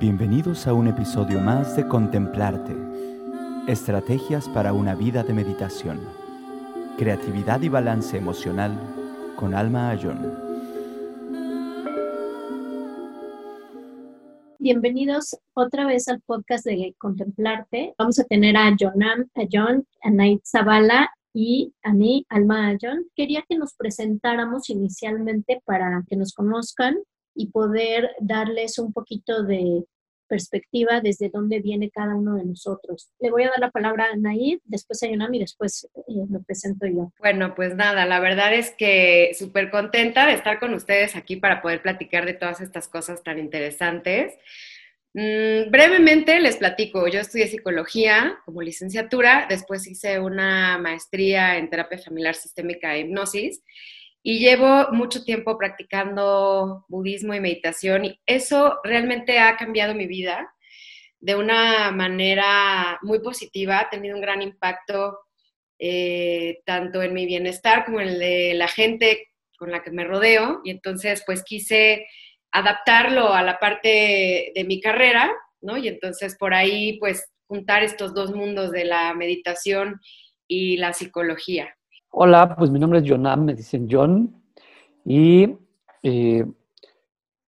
Bienvenidos a un episodio más de Contemplarte. Estrategias para una vida de meditación. Creatividad y balance emocional con Alma Ayón. Bienvenidos otra vez al podcast de Contemplarte. Vamos a tener a Jonam, a John, a Nait y a mí, Alma Ayón. Quería que nos presentáramos inicialmente para que nos conozcan y poder darles un poquito de perspectiva desde dónde viene cada uno de nosotros. Le voy a dar la palabra a Naid, después a Yonami después eh, me presento yo. Bueno, pues nada, la verdad es que súper contenta de estar con ustedes aquí para poder platicar de todas estas cosas tan interesantes. Mm, brevemente les platico, yo estudié psicología como licenciatura, después hice una maestría en terapia familiar sistémica e hipnosis y llevo mucho tiempo practicando budismo y meditación y eso realmente ha cambiado mi vida de una manera muy positiva, ha tenido un gran impacto eh, tanto en mi bienestar como en el de la gente con la que me rodeo y entonces pues quise adaptarlo a la parte de mi carrera, ¿no? Y entonces por ahí pues juntar estos dos mundos de la meditación y la psicología. Hola, pues mi nombre es Jonam, me dicen John, y eh,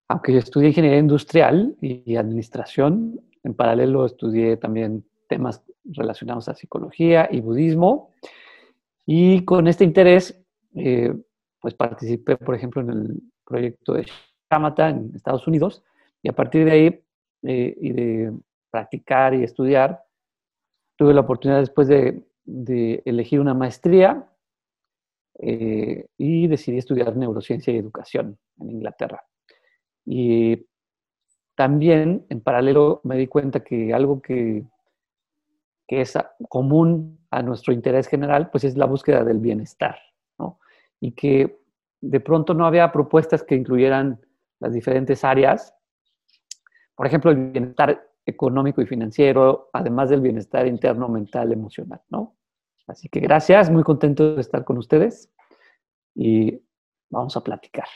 aunque yo estudié ingeniería industrial y, administración, en paralelo estudié también temas relacionados a psicología y budismo, y con este interés, eh, pues participé, por ejemplo, en el proyecto de Shamatha en Estados Unidos, y a partir de ahí eh, y de practicar y estudiar, tuve la oportunidad después de, de elegir una maestría eh, y decidí estudiar neurociencia y educación en Inglaterra. Y también en paralelo me di cuenta que algo que, que es común a nuestro interés general, pues es la búsqueda del bienestar, ¿no? Y que de pronto no había propuestas que incluyeran las diferentes áreas. Por ejemplo, el bienestar económico y financiero, además del bienestar interno, mental, emocional, ¿no? Así que gracias, muy contento de estar con ustedes y vamos a platicar.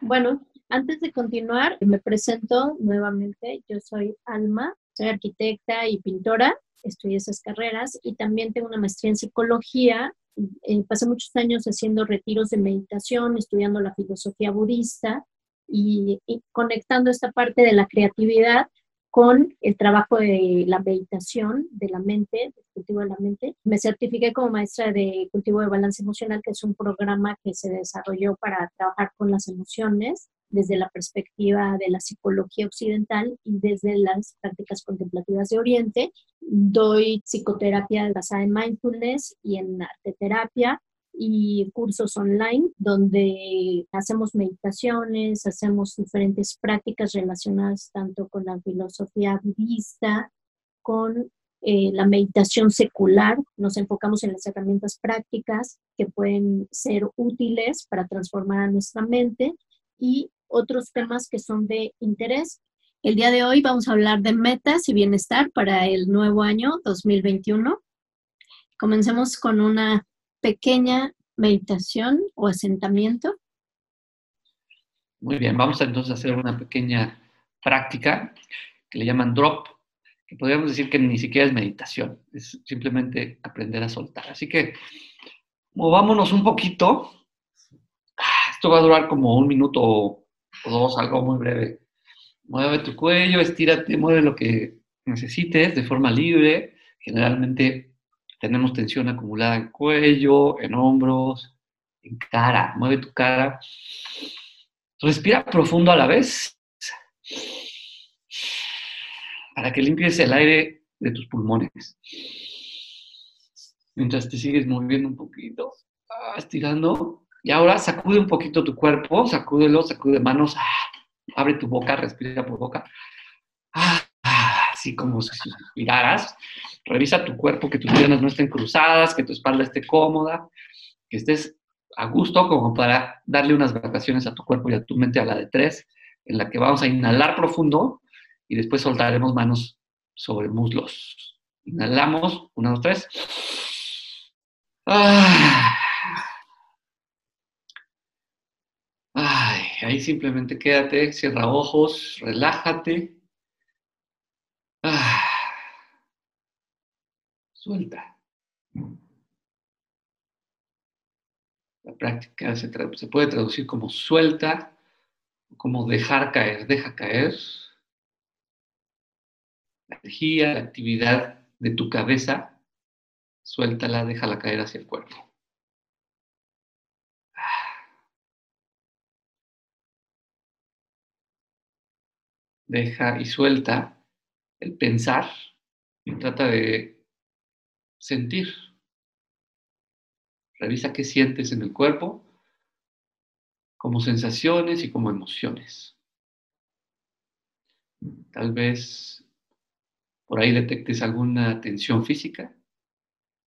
Bueno, antes de continuar, me presento nuevamente. Yo soy Alma, soy arquitecta y pintora, estudié esas carreras y también tengo una maestría en psicología. Eh, pasé muchos años haciendo retiros de meditación, estudiando la filosofía budista y conectando esta parte de la creatividad con el trabajo de la meditación de la mente, del cultivo de la mente. Me certifiqué como maestra de cultivo de balance emocional, que es un programa que se desarrolló para trabajar con las emociones desde la perspectiva de la psicología occidental y desde las prácticas contemplativas de Oriente. Doy psicoterapia basada en mindfulness y en arte terapia y cursos online donde hacemos meditaciones, hacemos diferentes prácticas relacionadas tanto con la filosofía budista, con eh, la meditación secular. Nos enfocamos en las herramientas prácticas que pueden ser útiles para transformar a nuestra mente y otros temas que son de interés. El día de hoy vamos a hablar de metas y bienestar para el nuevo año 2021. Comencemos con una pequeña meditación o asentamiento. Muy bien, vamos a entonces a hacer una pequeña práctica que le llaman drop, que podríamos decir que ni siquiera es meditación, es simplemente aprender a soltar. Así que movámonos un poquito. Ah, esto va a durar como un minuto o dos, algo muy breve. Mueve tu cuello, estírate, mueve lo que necesites de forma libre. Generalmente tenemos tensión acumulada en cuello, en hombros, en cara. Mueve tu cara. Respira profundo a la vez para que limpies el aire de tus pulmones. Mientras te sigues moviendo un poquito, estirando. Y ahora sacude un poquito tu cuerpo, sacúdelo, sacude manos, abre tu boca, respira por boca. Ah, así como si suspiraras. Revisa tu cuerpo, que tus piernas no estén cruzadas, que tu espalda esté cómoda, que estés a gusto como para darle unas vacaciones a tu cuerpo y a tu mente a la de tres, en la que vamos a inhalar profundo y después soltaremos manos sobre muslos. Inhalamos, una, dos, tres. Ay, ahí simplemente quédate, cierra ojos, relájate Ah, suelta. La práctica se, se puede traducir como suelta, como dejar caer, deja caer la energía, la actividad de tu cabeza, suéltala, déjala caer hacia el cuerpo. Deja y suelta el pensar y trata de sentir. Revisa qué sientes en el cuerpo como sensaciones y como emociones. Tal vez por ahí detectes alguna tensión física.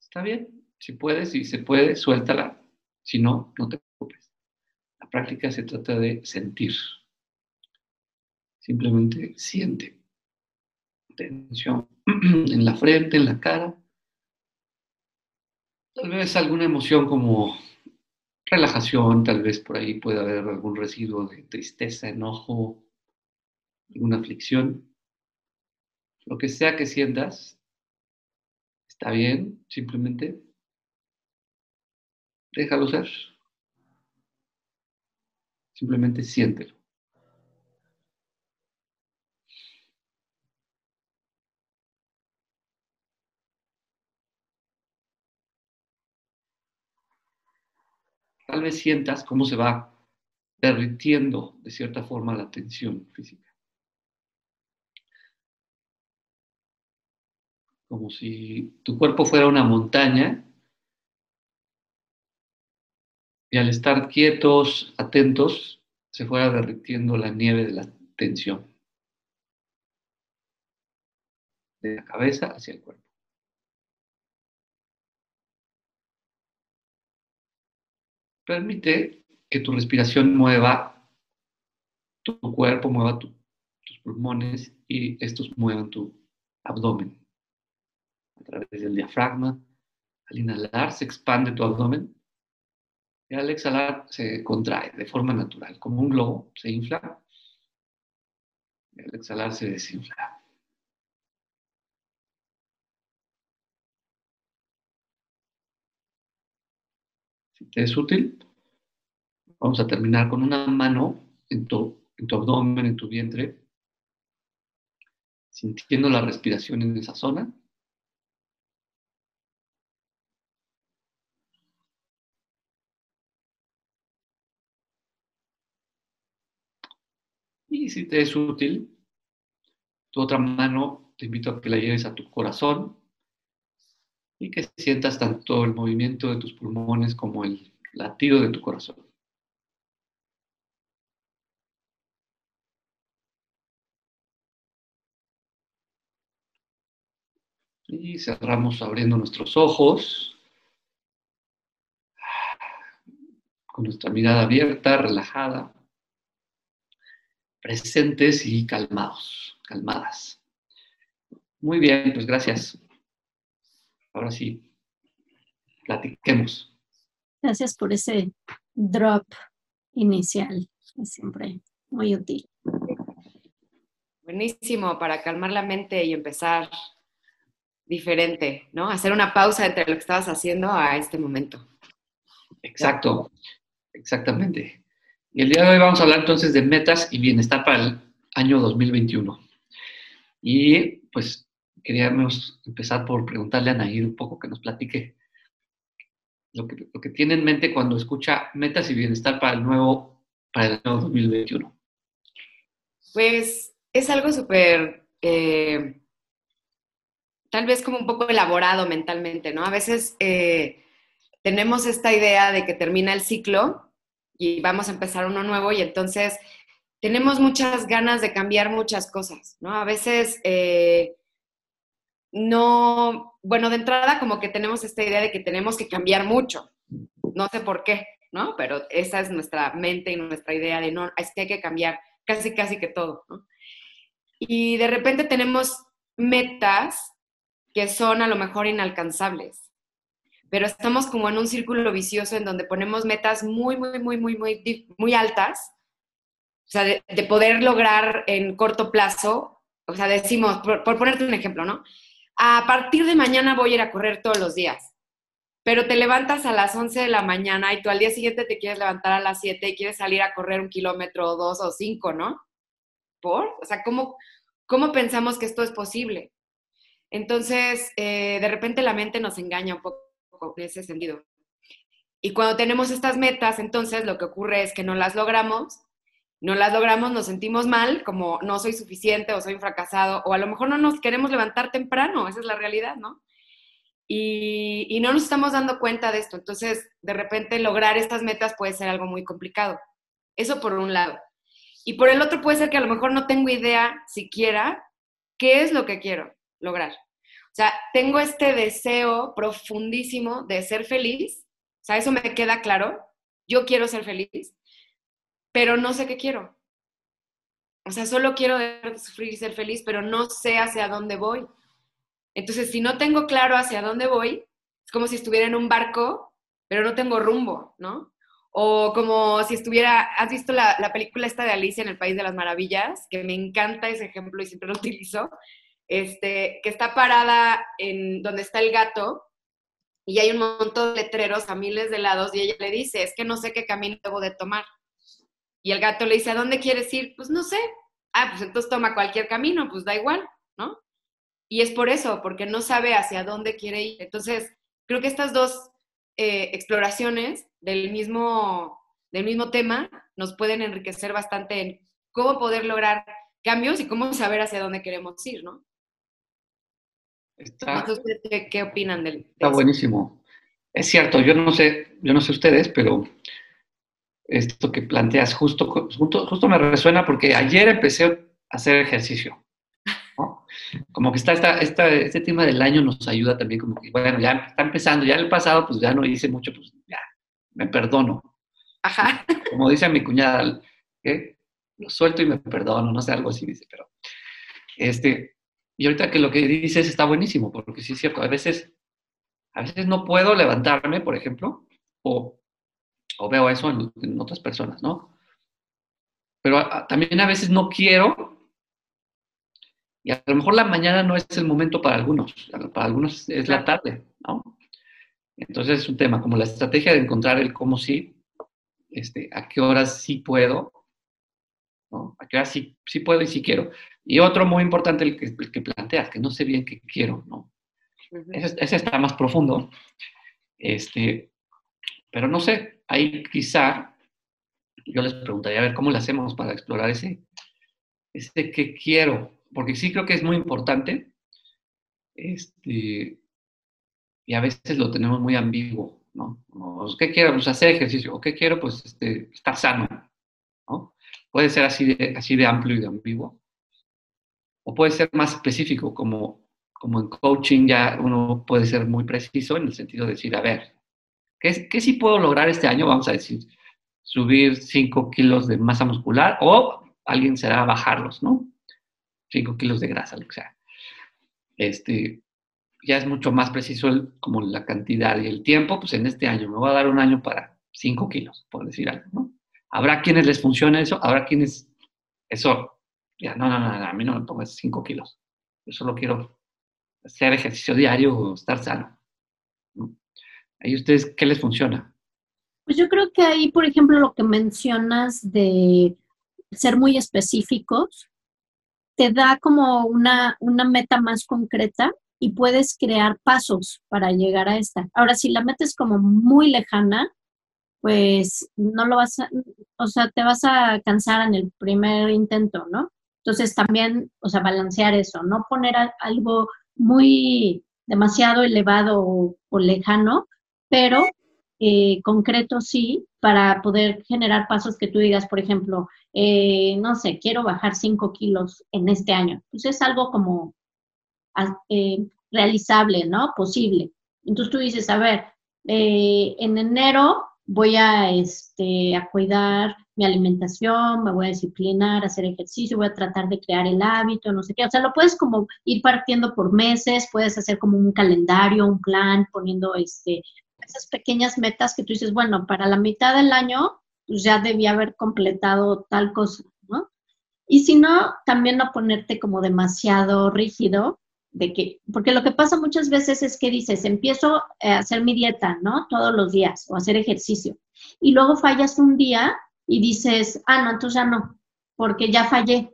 Está bien, si puedes, si se puede, suéltala. Si no, no te preocupes. La práctica se trata de sentir. Simplemente siente. Tensión en la frente, en la cara. Tal vez alguna emoción como relajación, tal vez por ahí pueda haber algún residuo de tristeza, enojo, alguna aflicción. Lo que sea que sientas, está bien, simplemente déjalo ser. Simplemente siéntelo. Tal vez sientas cómo se va derritiendo de cierta forma la tensión física. como si tu cuerpo fuera una montaña y al estar quietos, atentos, se fuera derritiendo la nieve de la tensión. De la cabeza hacia el cuerpo. Permite que tu respiración mueva tu cuerpo, mueva tus pulmones y estos muevan tu abdomen a través del diafragma. Al inhalar se expande tu abdomen y al exhalar se contrae de forma natural, como un globo, se infla y al exhalar se desinfla. Es útil, vamos a terminar con una mano en tu abdomen, en tu vientre, sintiendo la respiración en esa zona. Y si te es útil, tu otra mano te invito a que la lleves a tu corazón y que sientas tanto el movimiento de tus pulmones como el latido de tu corazón. Y cerramos abriendo nuestros ojos, con nuestra mirada abierta, relajada presentes y calmados, calmadas. Muy bien, pues gracias. Ahora sí, platiquemos. Gracias por ese drop inicial, es siempre muy útil. Buenísimo para calmar la mente y empezar diferente, ¿no? Hacer una pausa entre lo que estabas haciendo a este momento. Exacto, exactamente. Y el día de hoy vamos a hablar entonces de metas y bienestar para el año 2021. Y pues queríamos empezar por preguntarle a Nair un poco que nos platique lo que, lo que tiene en mente cuando escucha metas y bienestar para el nuevo, para el año 2021. Pues es algo súper, eh, tal vez como un poco elaborado mentalmente, ¿no? A veces eh, tenemos esta idea de que termina el ciclo y vamos a empezar uno nuevo y entonces tenemos muchas ganas de cambiar muchas cosas, ¿no? A veces eh, no, bueno, de entrada como que tenemos esta idea de que tenemos que cambiar mucho, no sé por qué, ¿no? Pero esa es nuestra mente y nuestra idea de no, es que hay que cambiar casi, casi que todo. Y de repente tenemos metas que son a lo mejor inalcanzables pero estamos como en un círculo vicioso en donde ponemos metas muy, muy, muy, muy, muy, muy altas, o sea, de, poder lograr en corto plazo o sea, decimos, por, por ponerte un ejemplo, ¿no? A partir de mañana voy a ir a correr todos los días pero te levantas a las 11 de la mañana y tú al día siguiente te quieres levantar a las 7 y quieres salir a correr un kilómetro o dos o cinco, ¿no? ¿Por? O sea, ¿cómo, cómo pensamos que esto es posible? Entonces, eh, de repente la mente nos engaña un poco en ese sentido. Y cuando tenemos estas metas, entonces lo que ocurre es que no las logramos, no las logramos, nos sentimos mal, como no soy suficiente o soy un fracasado, o a lo mejor no nos queremos levantar temprano, esa es la realidad, ¿no? y, no nos estamos dando cuenta de esto. Entonces, de repente, lograr estas metas puede ser algo muy complicado. Eso por un lado. Y por el otro puede ser que a lo mejor no tengo idea siquiera qué es lo que quiero lograr. O sea, tengo este deseo profundísimo de ser feliz. O sea, eso me queda claro. Yo quiero ser feliz, pero no sé qué quiero. O sea, solo quiero sufrir y ser feliz, pero no sé hacia dónde voy. Entonces, si no tengo claro hacia dónde voy, es como si estuviera en un barco, pero no tengo rumbo, ¿no? O como si estuviera, ¿has visto la, película esta de Alicia en el País de las Maravillas? Que me encanta ese ejemplo y siempre lo utilizo. Este, que está parada en donde está el gato y hay un montón de letreros a miles de lados y ella le dice, es que no sé qué camino debo de tomar. Y el gato le dice, ¿a dónde quieres ir? Pues no sé. Ah, pues entonces toma cualquier camino, pues da igual, ¿no? Y es por eso, porque no sabe hacia dónde quiere ir. Entonces, creo que estas dos eh, exploraciones del mismo, del mismo tema nos pueden enriquecer bastante en cómo poder lograr cambios y cómo saber hacia dónde queremos ir, ¿no? Está, ¿qué, opinan del? está buenísimo. Es cierto, yo no sé, yo no sé ustedes, pero esto que planteas justo, justo, justo me resuena porque ayer empecé a hacer ejercicio como que está, esta, este tema del año nos ayuda también, como que, bueno, ya está empezando, ya en el pasado, pues ya no hice mucho, pues ya, me perdono. Ajá. Como dice mi cuñada, lo suelto y me perdono, no sé, algo así dice, pero, este, y ahorita que lo que dices está buenísimo, porque sí es cierto, a veces, a veces no puedo levantarme, por ejemplo, o, o veo eso en, en, otras personas, ¿no? Pero a, también a veces no quiero y a lo mejor la mañana no es el momento para algunos, para algunos es la tarde, ¿no? Entonces es un tema como la estrategia de encontrar el cómo sí, este, a qué horas sí puedo, ¿no? A qué horas sí, sí puedo y sí quiero. Y otro muy importante, el que, el que planteas, que no sé bien qué quiero, ¿no? ese, ese, está más profundo, este, pero no sé, ahí quizá yo les preguntaría, a ver, ¿cómo le hacemos para explorar ese, ese qué quiero? porque sí creo que es muy importante, este, y a veces lo tenemos muy ambiguo, ¿no? ¿Qué quiero? Pues hacer ejercicio, o ¿qué quiero? Pues este, estar sano, ¿no? Puede ser así de, así de amplio y de ambiguo, o puede ser más específico, como, como en coaching ya uno puede ser muy preciso en el sentido de decir, a ver, ¿qué, qué sí puedo lograr este año? Vamos a decir, subir 5 kilos de masa muscular, o alguien será bajarlos, ¿no? 5 kilos de grasa, lo que sea. Este, ya es mucho más preciso como la cantidad y el tiempo, pues en este año me voy a dar un año para 5 kilos, por decir algo, ¿no? Habrá quienes les funcione eso, habrá quienes, eso, ya, no, no, no, a mí no me pongas 5 kilos, yo solo quiero hacer ejercicio diario o estar sano. ¿no? ¿Ahí ustedes qué les funciona? Pues yo creo que ahí, por ejemplo, lo que mencionas de ser muy específicos, te da como una, una meta más concreta y puedes crear pasos para llegar a esta. Ahora, si la meta es como muy lejana, pues no lo vas a, o sea, te vas a cansar en el primer intento, ¿no? Entonces también, o sea, balancear eso, no poner algo muy demasiado elevado o lejano, pero eh, concreto sí, para poder generar pasos que tú digas, por ejemplo, eh, no sé, quiero bajar 5 kilos en este año. Pues es algo como eh, realizable, ¿no? Posible. Entonces tú dices, a ver, en enero voy a, este, a cuidar mi alimentación, me voy a disciplinar, hacer ejercicio, voy a tratar de crear el hábito, no sé qué. O sea, lo puedes como ir partiendo por meses, puedes hacer como un calendario, un plan, poniendo este, esas pequeñas metas que tú dices, bueno, para la mitad del año, pues ya debía haber completado tal cosa, ¿no? Y si no, también no ponerte como demasiado rígido, de que, porque lo que pasa muchas veces es que dices, empiezo a hacer mi dieta, ¿no? Todos los días, o hacer ejercicio. Y luego fallas un día y dices, ah, no, entonces ya no, porque ya fallé.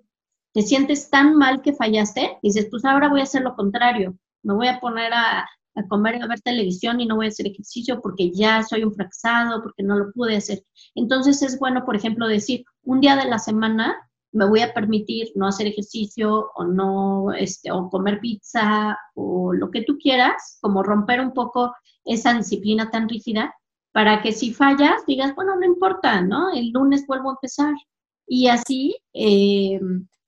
Te sientes tan mal que fallaste, dices, pues ahora voy a hacer lo contrario, me voy a poner a, a comer a ver televisión y no voy a hacer ejercicio porque ya soy un fracasado, porque no lo pude hacer. Entonces es bueno, por ejemplo, decir, un día de la semana me voy a permitir no hacer ejercicio o no, este, o comer pizza o lo que tú quieras, como romper un poco esa disciplina tan rígida para que si fallas digas, bueno, no importa, ¿no? El lunes vuelvo a empezar. Y así eh,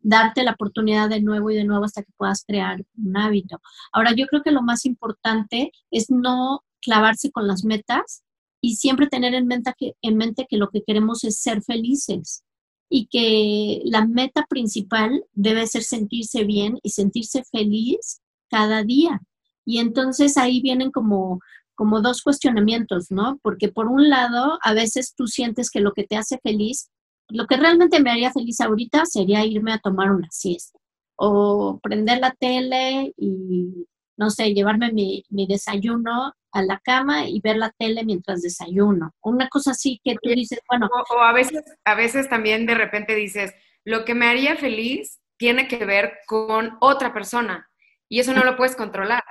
darte la oportunidad de nuevo y de nuevo hasta que puedas crear un hábito. Ahora, yo creo que lo más importante es no clavarse con las metas y siempre tener en mente que, en mente que lo que queremos es ser felices y que la meta principal debe ser sentirse bien y sentirse feliz cada día. Y entonces ahí vienen como, como dos cuestionamientos, ¿no? Porque por un lado, a veces tú sientes que lo que te hace feliz, lo que realmente me haría feliz ahorita sería irme a tomar una siesta o prender la tele y, no sé, llevarme mi, mi desayuno a la cama y ver la tele mientras desayuno. Una cosa así que tú dices, bueno. O, a, veces, a veces también de repente dices, lo que me haría feliz tiene que ver con otra persona y eso no lo puedes controlar,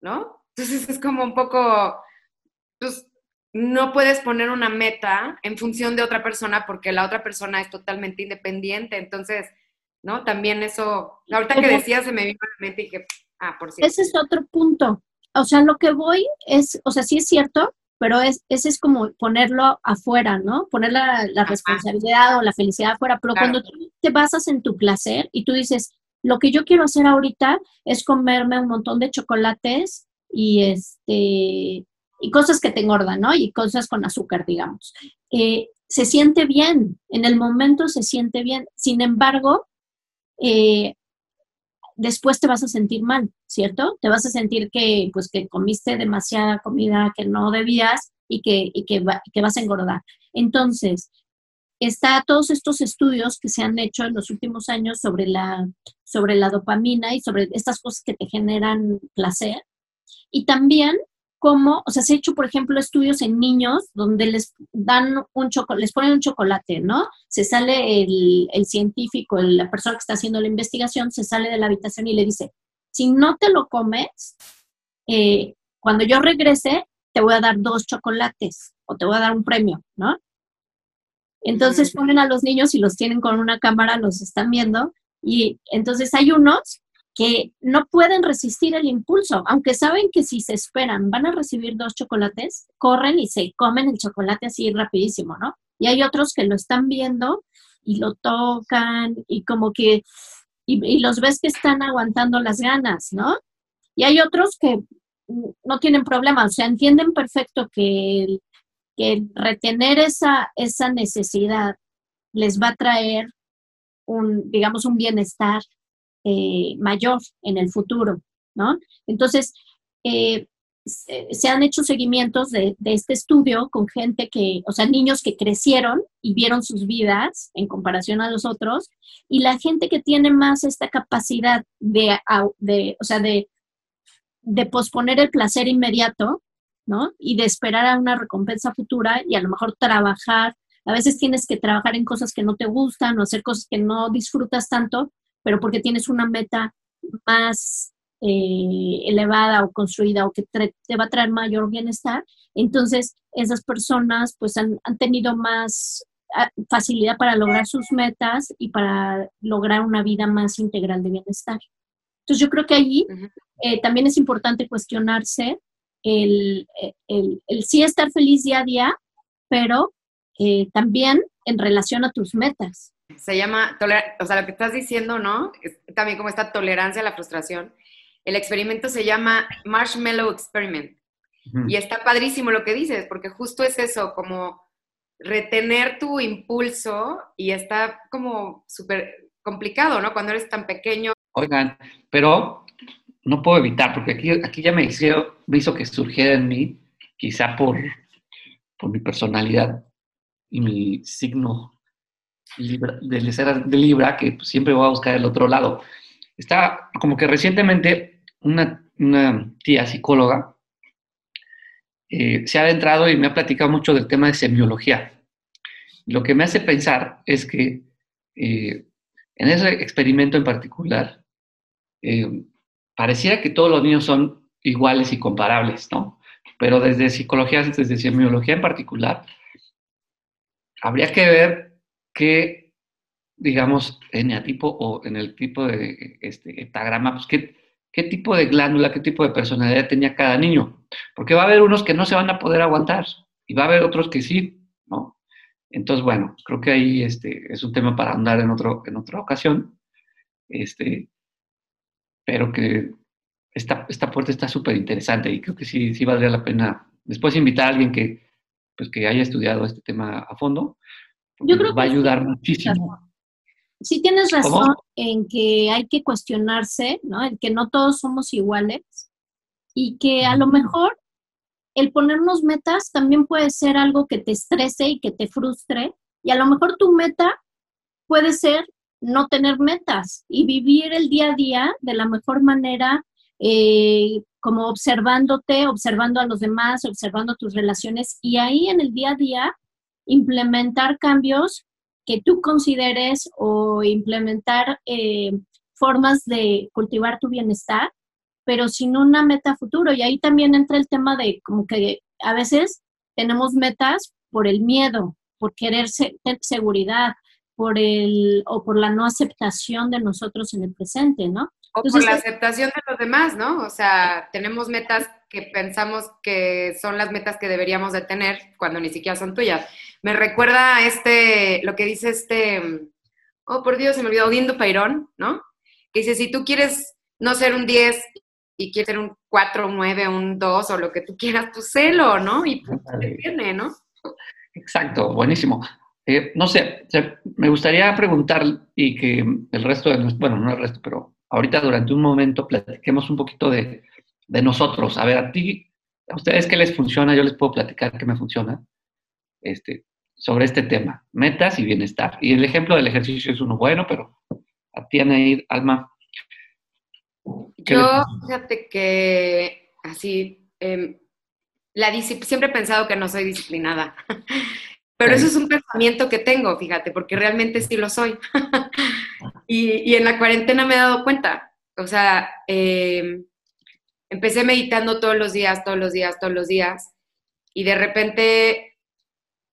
¿no? Entonces es como un poco, pues no puedes poner una meta en función de otra persona porque la otra persona es totalmente independiente, entonces, ¿no? También eso, ahorita que decías se me vino a la mente y dije, ah, por cierto. Ese es otro punto o sea, lo que voy es, o sea, sí es cierto, pero es, ese es como ponerlo afuera, ¿no? Poner la, responsabilidad o la felicidad afuera, pero cuando tú te basas en tu placer y tú dices, lo que yo quiero hacer ahorita es comerme un montón de chocolates y este y cosas que te engordan, ¿no? Y cosas con azúcar, digamos. Eh, se siente bien, en el momento se siente bien. Sin embargo, eh, después te vas a sentir mal, ¿cierto? Te vas a sentir que, pues, que comiste demasiada comida que no debías y que, y que, vas a engordar. Entonces, está todos estos estudios que se han hecho en los últimos años sobre la, sobre la dopamina y sobre estas cosas que te generan placer. Y también cómo, o sea, se ha hecho, por ejemplo, estudios en niños donde les dan un chocolate, les ponen un chocolate, ¿no? Se sale el, el científico, la persona que está haciendo la investigación, se sale de la habitación y le dice, si no te lo comes, eh, cuando yo regrese, te voy a dar dos chocolates o te voy a dar un premio, ¿no? Entonces ponen a los niños y los tienen con una cámara, los están viendo, y entonces hay unos que no pueden resistir el impulso, aunque saben que si se esperan van a recibir dos chocolates, corren y se comen el chocolate así rapidísimo, ¿no? Y hay otros que lo están viendo y lo tocan y como que, y, los ves que están aguantando las ganas, ¿no? Y hay otros que no tienen problema, o sea, entienden perfecto que, que retener esa, esa necesidad les va a traer un, digamos, un bienestar eh, mayor en el futuro, ¿no? Entonces, eh, se, han hecho seguimientos de, este estudio con gente que, o sea, niños que crecieron y vieron sus vidas en comparación a los otros, y la gente que tiene más esta capacidad de, o sea, de posponer el placer inmediato, ¿no? Y de esperar a una recompensa futura y a lo mejor trabajar. A veces tienes que trabajar en cosas que no te gustan o hacer cosas que no disfrutas tanto pero porque tienes una meta más eh, elevada o construida o que te va a traer mayor bienestar, entonces esas personas pues han, tenido más ah, facilidad para lograr sus metas y para lograr una vida más integral de bienestar. Entonces yo creo que allí eh, también es importante cuestionarse el, el, el, sí estar feliz día a día, pero eh, también en relación a tus metas se llama, o sea, lo que estás diciendo, ¿no? Es también como esta tolerancia a la frustración. El experimento se llama Marshmallow Experiment. Y está padrísimo lo que dices, porque justo es eso, como retener tu impulso y está como súper complicado, ¿no? Cuando eres tan pequeño. Oigan, pero no puedo evitar, porque aquí, aquí ya me hizo, me hizo que surgiera en mí, quizá por, por mi personalidad y mi signo Libra, de Libra, que siempre voy a buscar el otro lado. Está como que recientemente una, una tía psicóloga eh, se ha adentrado y me ha platicado mucho del tema de semiología. Lo que me hace pensar es que eh, en ese experimento en particular, eh, pareciera que todos los niños son iguales y comparables, ¿no? Pero desde psicología, desde semiología en particular, habría que ver qué, digamos, eneatipo o en el tipo de este, heptagrama, pues qué, qué tipo de glándula, qué tipo de personalidad tenía cada niño. Porque va a haber unos que no se van a poder aguantar y va a haber otros que sí, ¿no? Entonces, bueno, creo que ahí este, es un tema para andar en, otro, en otra ocasión. Este, pero que esta, esta puerta está súper interesante y creo que sí, sí valdría la pena después invitar a alguien que, pues, que haya estudiado este tema a fondo. Yo creo va a que ayudar muchísimo. Sí tienes razón ¿Cómo? en que hay que cuestionarse, ¿no? En que no todos somos iguales y que a lo mejor el ponernos metas también puede ser algo que te estrese y que te frustre y a lo mejor tu meta puede ser no tener metas y vivir el día a día de la mejor manera, eh, como observándote, observando a los demás, observando tus relaciones y ahí en el día a día implementar cambios que tú consideres o implementar eh, formas de cultivar tu bienestar, pero sin una meta futuro. Y ahí también entra el tema de como que a veces tenemos metas por el miedo, por querer se- seguridad, por el o por la no aceptación de nosotros en el presente, ¿no? O por Entonces, la aceptación de los demás, ¿no? O sea, tenemos metas que pensamos que son las metas que deberíamos de tener cuando ni siquiera son tuyas. Me recuerda a este, lo que dice este, oh por Dios, se me olvidó, Odindo Peirón, ¿no? Que dice, si tú quieres no ser un 10 y quieres ser un 4, un 9, un 2 o lo que tú quieras, pues sélo, ¿no? Y pues, te tiene, ¿no? Exacto, buenísimo. Eh, no sé, me gustaría preguntar y que el resto de, bueno, no el resto, pero ahorita durante un momento platiquemos un poquito de, de nosotros. A ver, a ti, a ustedes qué les funciona, yo les puedo platicar qué me funciona este, sobre este tema, metas y bienestar. Y el ejemplo del ejercicio es uno bueno, pero a ti, Anaid, Alma. ¿qué les Yo, fíjate que así, em, la siempre he pensado que no soy disciplinada, pero eso es un pensamiento que tengo, fíjate, porque realmente sí lo soy. y, y en la cuarentena me he dado cuenta, o sea, em, empecé meditando todos los días, todos los días, todos los días, y de repente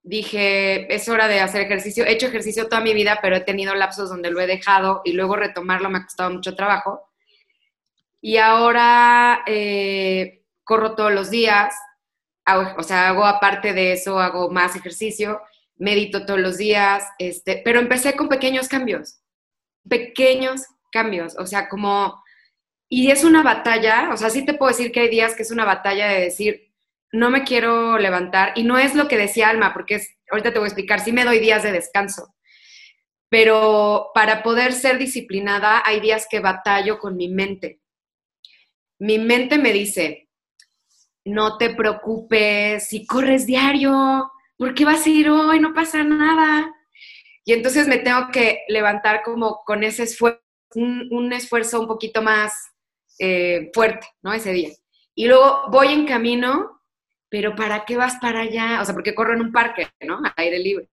dije, es hora de hacer ejercicio. He hecho ejercicio toda mi vida, pero he tenido lapsos donde lo he dejado y luego retomarlo me ha costado mucho trabajo. Y ahora eh, corro todos los días, o sea, hago aparte de eso, hago más ejercicio, medito todos los días, este, pero empecé con pequeños cambios, pequeños cambios, o sea, como, y es una batalla, o sea, sí te puedo decir que hay días que es una batalla de decir, no me quiero levantar, y no es lo que decía Alma, porque es, ahorita te voy a explicar, sí me doy días de descanso, pero para poder ser disciplinada hay días que batallo con mi mente. Mi mente me dice, no te preocupes, si corres diario, ¿por qué vas a ir hoy? No pasa nada. Y entonces me tengo que levantar como con ese esfuerzo, un, esfuerzo un poquito más eh, fuerte, ¿no? Ese día. Y luego voy en camino, pero ¿para qué vas para allá? O sea, porque corro en un parque, ¿no? A aire libre.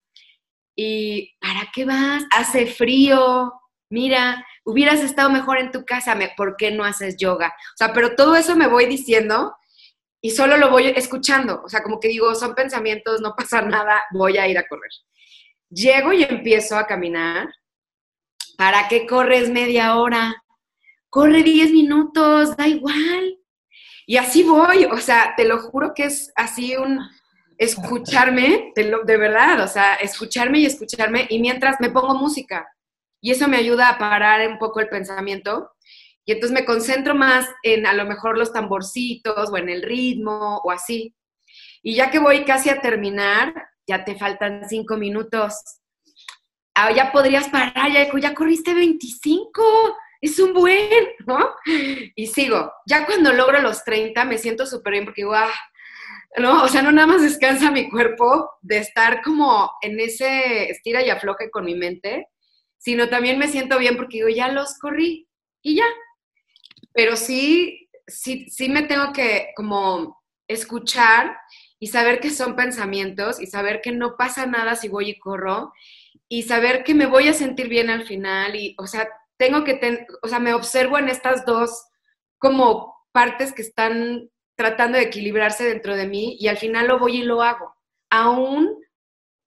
¿Y para qué vas? Hace frío, mira, hubieras estado mejor en tu casa, ¿por qué no haces yoga? O sea, pero todo eso me voy diciendo y solo lo voy escuchando. O sea, como que digo, son pensamientos, no pasa nada, voy a ir a correr. Llego y empiezo a caminar. ¿Para qué corres media hora? Corre 10 minutos, da igual. Y así voy, o sea, te lo juro que es así un escucharme, te lo- de verdad, o sea, escucharme y escucharme y mientras me pongo música. Y eso me ayuda a parar un poco el pensamiento. Y entonces me concentro más en a lo mejor los tamborcitos o en el ritmo o así. Y ya que voy casi a terminar, ya te faltan cinco minutos. Ah, ya podrías parar, ya, ya corriste 25, es un buen, ¿no? Y sigo. Ya cuando logro los 30 me siento súper bien porque digo, ah, ¿no? O sea, no nada más descansa mi cuerpo de estar como en ese estira y afloje con mi mente, sino también me siento bien porque digo, ya los corrí y ya. Pero sí, sí, sí me tengo que como escuchar y saber que son pensamientos y saber que no pasa nada si voy y corro y saber que me voy a sentir bien al final y, o sea, tengo que, o sea, me observo en estas dos como partes que están tratando de equilibrarse dentro de mí y al final lo voy y lo hago, aún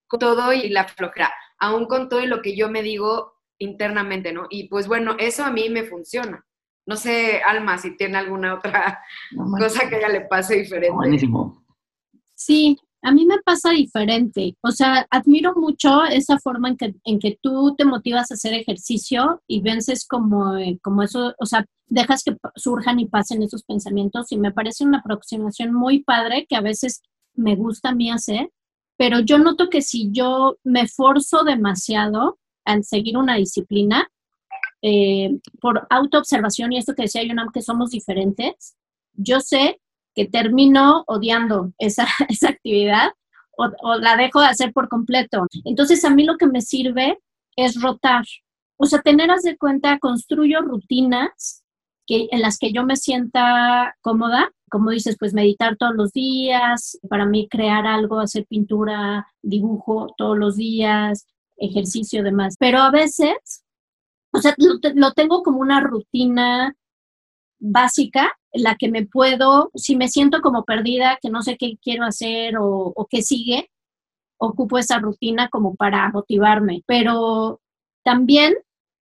con todo y la flojera, aún con todo y lo que yo me digo internamente, ¿no? Y pues bueno, eso a mí me funciona. No sé, Alma, si tiene alguna otra cosa que a ella le pase diferente. Buenísimo. Sí, a mí me pasa diferente. O sea, admiro mucho esa forma en que, en que tú te motivas a hacer ejercicio y vences como, eh, como eso, o sea, dejas que surjan y pasen esos pensamientos y me parece una aproximación muy padre que a veces me gusta a mí hacer, pero yo noto que si yo me forzo demasiado al seguir una disciplina, eh, por autoobservación y esto que decía Yonam, que somos diferentes, yo sé que termino odiando esa, esa actividad o, la dejo de hacer por completo. Entonces a mí lo que me sirve es rotar. O sea, tener de cuenta, construyo rutinas que, en las que yo me sienta cómoda. Como dices, pues meditar todos los días, para mí crear algo, hacer pintura, dibujo todos los días, ejercicio, demás. Pero a veces, o sea, lo, tengo como una rutina básica la que me puedo, si me siento como perdida, que no sé qué quiero hacer o, o qué sigue, ocupo esa rutina como para motivarme. Pero también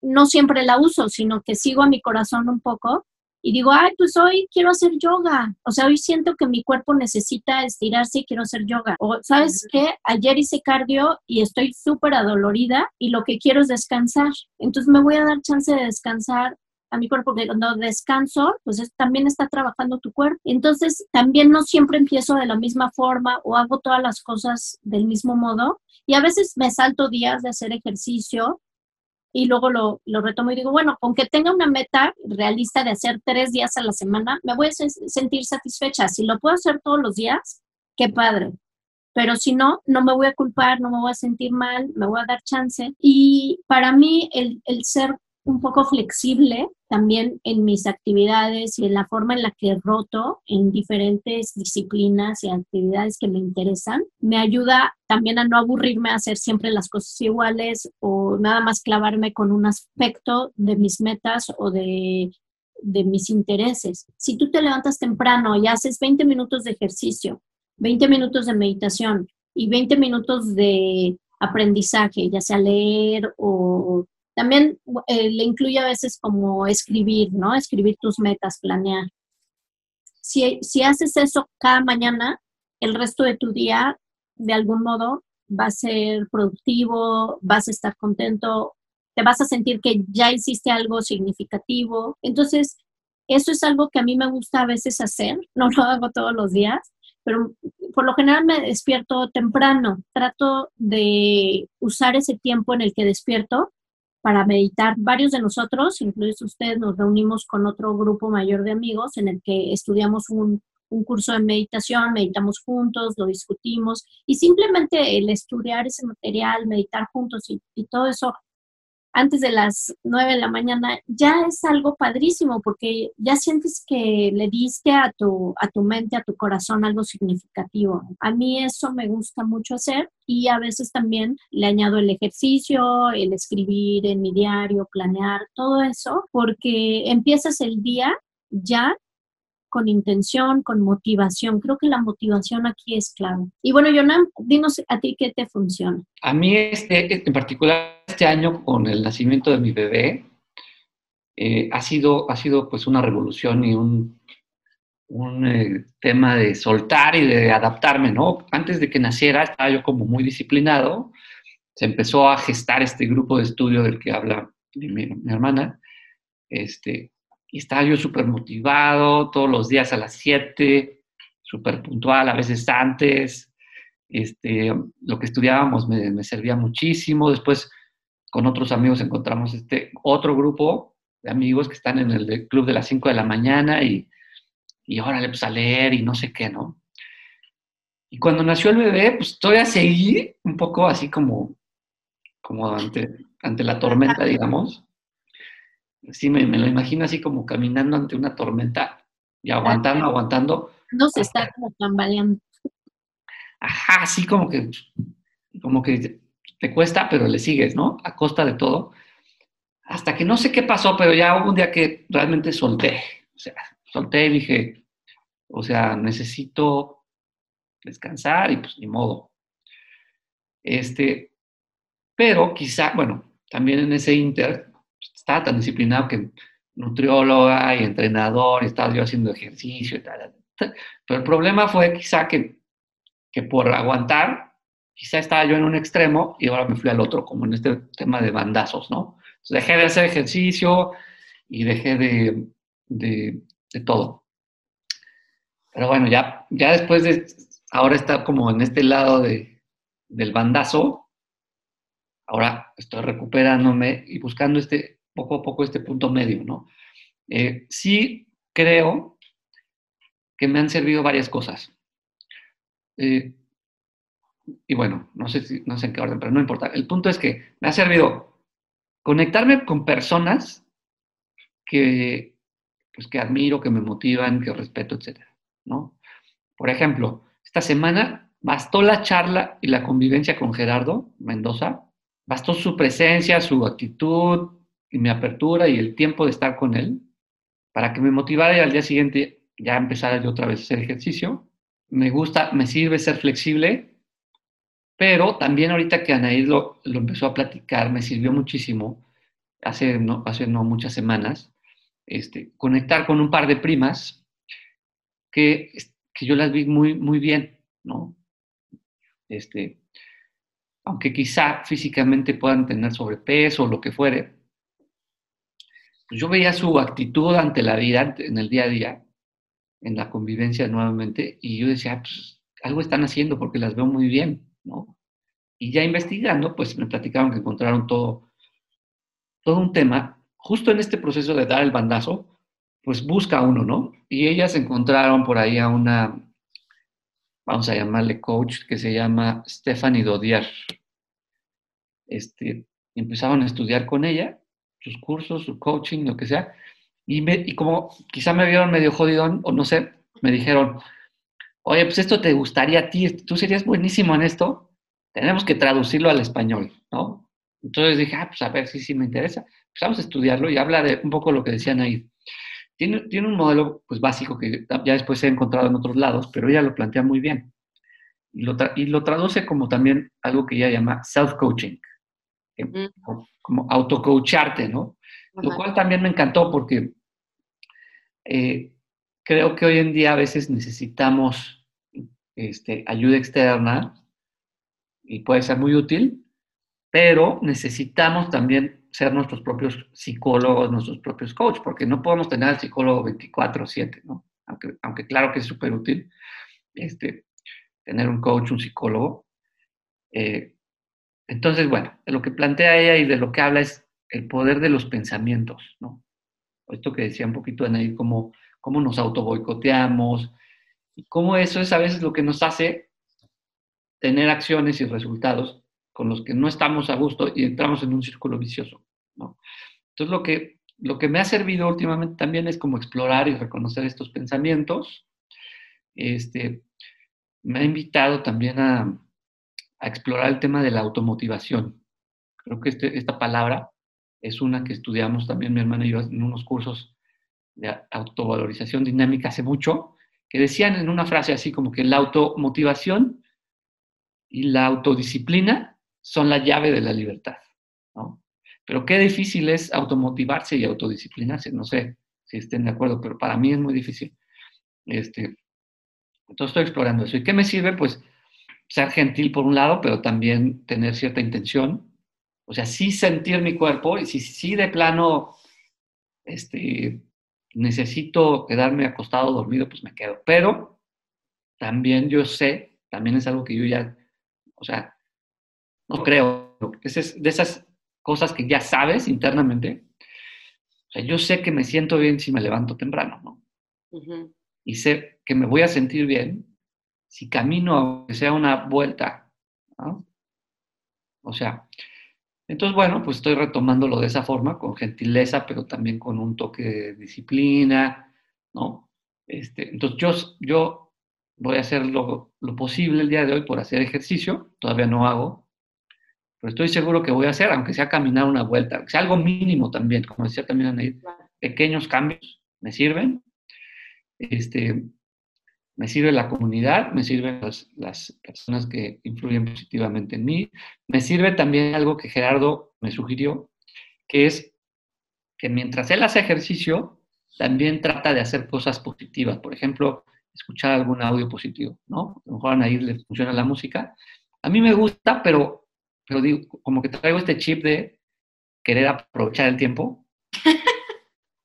no siempre la uso, sino que sigo a mi corazón un poco y digo, ay, pues hoy quiero hacer yoga. O sea, hoy siento que mi cuerpo necesita estirarse y quiero hacer yoga. O, ¿sabes qué? Ayer hice cardio y estoy súper adolorida y lo que quiero es descansar. Entonces me voy a dar chance de descansar a mi cuerpo, porque cuando descanso, pues también está trabajando tu cuerpo. Entonces, también no siempre empiezo de la misma forma o hago todas las cosas del mismo modo. Y a veces me salto días de hacer ejercicio y luego lo, retomo y digo, bueno, aunque tenga una meta realista de hacer tres días a la semana, me voy a sentir satisfecha. Si lo puedo hacer todos los días, qué padre. Pero si no, no me voy a culpar, no me voy a sentir mal, me voy a dar chance. Y para mí el, el ser un poco flexible también en mis actividades y en la forma en la que roto en diferentes disciplinas y actividades que me interesan. Me ayuda también a no aburrirme a hacer siempre las cosas iguales o nada más clavarme con un aspecto de mis metas o de, de mis intereses. Si tú te levantas temprano y haces 20 minutos de ejercicio, 20 minutos de meditación y 20 minutos de aprendizaje, ya sea leer o también eh, le incluye a veces como escribir, ¿no? Escribir tus metas, planear. Si, si haces eso cada mañana, el resto de tu día, de algún modo, va a ser productivo, vas a estar contento, te vas a sentir que ya hiciste algo significativo. Entonces, eso es algo que a mí me gusta a veces hacer, no lo hago todos los días, pero por lo general me despierto temprano. Trato de usar ese tiempo en el que despierto para meditar. Varios de nosotros, incluso ustedes, nos reunimos con otro grupo mayor de amigos en el que estudiamos un, curso de meditación, meditamos juntos, lo discutimos y simplemente el estudiar ese material, meditar juntos y todo eso antes de las 9 de la mañana, ya es algo padrísimo porque ya sientes que le diste a tu, a tu mente, a tu corazón algo significativo. A mí eso me gusta mucho hacer y a veces también le añado el ejercicio, el escribir en mi diario, planear, todo eso, porque empiezas el día ya con intención, con motivación. Creo que la motivación aquí es clave. Y bueno, Yonam, dinos a ti qué te funciona. A mí, este, en particular, este año con el nacimiento de mi bebé, eh, ha, sido, ha sido pues una revolución y un, un eh, tema de soltar y de adaptarme, ¿no? Antes de que naciera estaba yo como muy disciplinado, se empezó a gestar este grupo de estudio del que habla mi, mi hermana, este, y estaba yo súper motivado, todos los días a las 7, súper puntual, a veces antes. Este, lo que estudiábamos me, servía muchísimo. Después, con otros amigos, encontramos este otro grupo de amigos que están en el club de las 5 de la mañana y, y órale, pues a leer y no sé qué, ¿no? Y cuando nació el bebé, pues todavía seguí un poco así como, como ante, ante la tormenta, digamos. Sí, me, me lo imagino así como caminando ante una tormenta y aguantando, aguantando. No se está como tambaleando. Ajá, así como que, como que te cuesta, pero le sigues, ¿no? A costa de todo. Hasta que no sé qué pasó, pero ya hubo un día que realmente solté. O sea, solté y dije, o sea, necesito descansar y pues ni modo. Este, pero quizá, bueno, también en ese inter, estaba tan disciplinado que nutrióloga y entrenador, y estaba yo haciendo ejercicio y tal. Pero el problema fue quizá que, que por aguantar, quizá estaba yo en un extremo y ahora me fui al otro, como en este tema de bandazos, ¿no? Dejé de hacer ejercicio y dejé de, de, de todo. Pero bueno, ya, ya después de ahora estar como en este lado de, del bandazo, ahora estoy recuperándome y buscando este, poco a poco este punto medio, ¿no? Eh, sí creo que me han servido varias cosas. Eh, y bueno, no sé, si, no sé en qué orden, pero no importa. El punto es que me ha servido conectarme con personas que, pues, que admiro, que me motivan, que respeto, etc. ¿no? Por ejemplo, esta semana bastó la charla y la convivencia con Gerardo Mendoza, bastó su presencia, su actitud y mi apertura y el tiempo de estar con él para que me motivara y al día siguiente ya empezara yo otra vez a hacer ejercicio. Me gusta, me sirve ser flexible, pero también ahorita que Anaís lo, lo empezó a platicar, me sirvió muchísimo, hace no, hace no muchas semanas, este, conectar con un par de primas que, que yo las vi muy, muy bien, ¿no? Este, aunque quizá físicamente puedan tener sobrepeso o lo que fuere, yo veía su actitud ante la vida en el día a día, en la convivencia nuevamente, y yo decía, pues algo están haciendo porque las veo muy bien, ¿no? Y ya investigando, pues me platicaron que encontraron todo, todo un tema, justo en este proceso de dar el bandazo, pues busca uno, ¿no? Y ellas encontraron por ahí a una, vamos a llamarle coach, que se llama Stephanie Dodier. Este, empezaron a estudiar con ella sus cursos, su coaching, lo que sea. Y, me, y como quizá me vieron medio jodidón, o no sé, me dijeron, oye, pues esto te gustaría a ti, tú serías buenísimo en esto, tenemos que traducirlo al español, ¿no? Entonces dije, ah, pues a ver si sí, me interesa. Pues vamos a estudiarlo y habla de un poco lo que decían ahí. Tiene, tiene un modelo pues básico que ya después he encontrado en otros lados, pero ella lo plantea muy bien. Y lo, y lo traduce como también algo que ella llama self-coaching como autocoacharte, ¿no? Lo cual también me encantó porque eh, creo que hoy en día a veces necesitamos este, ayuda externa y puede ser muy útil, pero necesitamos también ser nuestros propios psicólogos, nuestros propios coaches, porque no podemos tener al psicólogo 24/7, ¿no? Aunque, aunque claro que es súper útil este, tener un coach, un psicólogo, eh, entonces, bueno, lo que plantea ella y de lo que habla es el poder de los pensamientos, ¿no? Esto que decía un poquito Anaí, cómo, cómo nos autoboicoteamos y cómo eso es a veces lo que nos hace tener acciones y resultados con los que no estamos a gusto y entramos en un círculo vicioso, ¿no? Entonces, lo que, lo que me ha servido últimamente también es como explorar y reconocer estos pensamientos. Este, me ha invitado también a, a explorar el tema de la automotivación. Creo que este, esta palabra es una que estudiamos también mi hermana y yo en unos cursos de autovalorización dinámica hace mucho, que decían en una frase así como que la automotivación y la autodisciplina son la llave de la libertad. ¿no? Pero qué difícil es automotivarse y autodisciplinarse. No sé si estén de acuerdo, pero para mí es muy difícil. Este, entonces estoy explorando eso. ¿Y qué me sirve? Pues ser gentil por un lado, pero también tener cierta intención. O sea, sí sentir mi cuerpo y si sí de plano este, necesito quedarme acostado, dormido, pues me quedo. Pero también yo sé, también es algo que yo ya, o sea, no creo, es de esas cosas que ya sabes internamente. O sea, yo sé que me siento bien si me levanto temprano, ¿no? Y sé que me voy a sentir bien si camino, aunque sea una vuelta, ¿no? O sea, entonces, bueno, pues estoy retomándolo de esa forma, con gentileza, pero también con un toque de disciplina, ¿no? Este, entonces, yo, yo voy a hacer lo, lo, posible el día de hoy por hacer ejercicio, todavía no hago, pero estoy seguro que voy a hacer, aunque sea caminar una vuelta, que sea algo mínimo también, como decía también Anaí, pequeños cambios me sirven. Este, me sirve la comunidad, me sirven las, personas que influyen positivamente en mí, me sirve también algo que Gerardo me sugirió, que es que mientras él hace ejercicio, también trata de hacer cosas positivas, por ejemplo, escuchar algún audio positivo, ¿no? A lo mejor a Anaís le funciona la música. A mí me gusta, pero, pero digo, como que traigo este chip de querer aprovechar el tiempo.